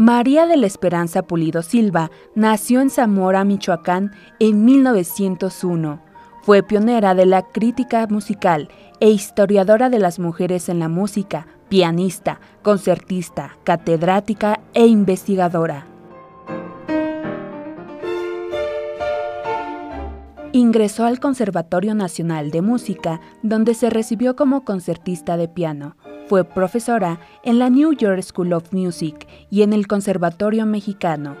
María de la Esperanza Pulido Silva nació en Zamora, Michoacán, en 1901. Fue pionera de la crítica musical e historiadora de las mujeres en la música, pianista, concertista, catedrática e investigadora. Ingresó al Conservatorio Nacional de Música, donde se recibió como concertista de piano. Fue profesora en la New York School of Music y en el Conservatorio Mexicano.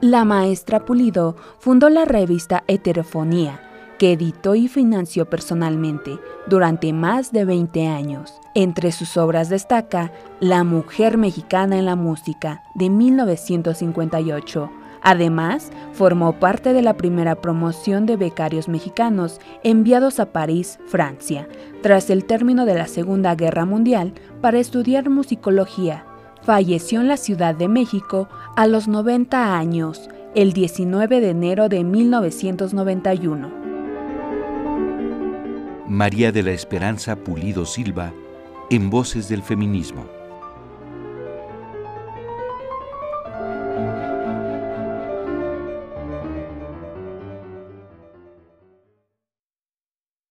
La maestra Pulido fundó la revista Heterofonía, que editó y financió personalmente durante más de 20 años. Entre sus obras destaca La mujer mexicana en la música, de 1958, Además, formó parte de la primera promoción de becarios mexicanos enviados a París, Francia, tras el término de la Segunda Guerra Mundial para estudiar musicología. Falleció en la Ciudad de México a los 90 años, el 19 de enero de 1991. María de la Esperanza Pulido Silva, en Voces del Feminismo.